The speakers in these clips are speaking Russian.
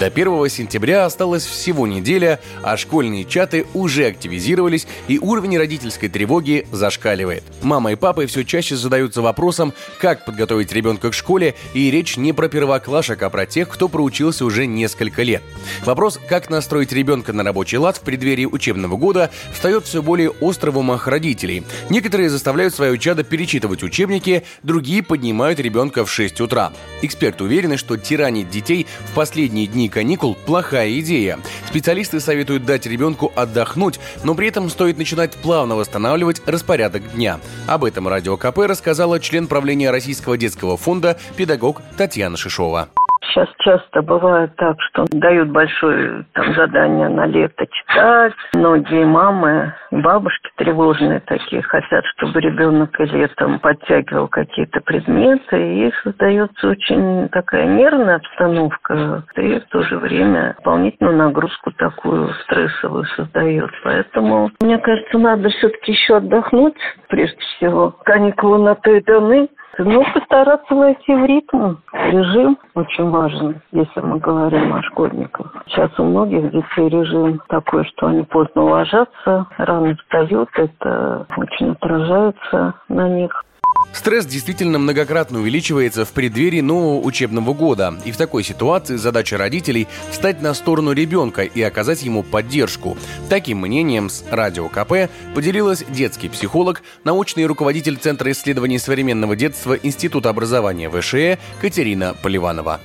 До 1 сентября осталось всего неделя, а школьные чаты уже активизировались, и уровень родительской тревоги зашкаливает. Мама и папа все чаще задаются вопросом, как подготовить ребенка к школе, и речь не про первоклашек, а про тех, кто проучился уже несколько лет. Вопрос, как настроить ребенка на рабочий лад в преддверии учебного года, встает все более остро в умах родителей. Некоторые заставляют свое чадо перечитывать учебники, другие поднимают ребенка в 6 утра. Эксперты уверены, что тиранить детей в последние дни каникул – плохая идея. Специалисты советуют дать ребенку отдохнуть, но при этом стоит начинать плавно восстанавливать распорядок дня. Об этом Радио КП рассказала член правления Российского детского фонда педагог Татьяна Шишова. Сейчас часто бывает так, что дают большое там, задание на лето читать. Многие мамы, бабушки тревожные такие хотят, чтобы ребенок и летом подтягивал какие-то предметы. И создается очень такая нервная обстановка. И в то же время дополнительную нагрузку такую стрессовую создает. Поэтому, мне кажется, надо все-таки еще отдохнуть. Прежде всего, каникулы на то и даны. Ну, постараться войти в ритм. Режим очень важен, если мы говорим о школьниках. Сейчас у многих детей режим такой, что они поздно ложатся, рано встают. Это очень отражается на них. Стресс действительно многократно увеличивается в преддверии нового учебного года. И в такой ситуации задача родителей – встать на сторону ребенка и оказать ему поддержку. Таким мнением с Радио КП поделилась детский психолог, научный руководитель Центра исследований современного детства Института образования ВШЭ Катерина Поливанова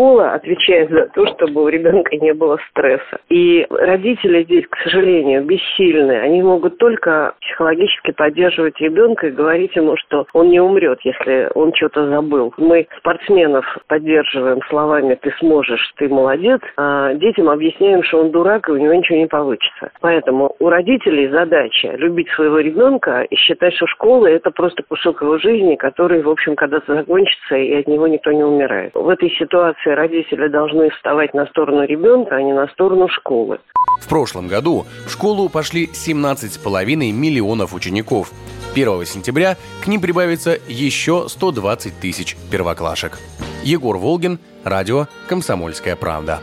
школа отвечает за то, чтобы у ребенка не было стресса. И родители здесь, к сожалению, бессильны. Они могут только психологически поддерживать ребенка и говорить ему, что он не умрет, если он что-то забыл. Мы спортсменов поддерживаем словами «ты сможешь, ты молодец», а детям объясняем, что он дурак и у него ничего не получится. Поэтому у родителей задача любить своего ребенка и считать, что школа – это просто кусок его жизни, который, в общем, когда-то закончится, и от него никто не умирает. В этой ситуации ситуации родители должны вставать на сторону ребенка, а не на сторону школы. В прошлом году в школу пошли 17,5 миллионов учеников. 1 сентября к ним прибавится еще 120 тысяч первоклашек. Егор Волгин, радио «Комсомольская правда».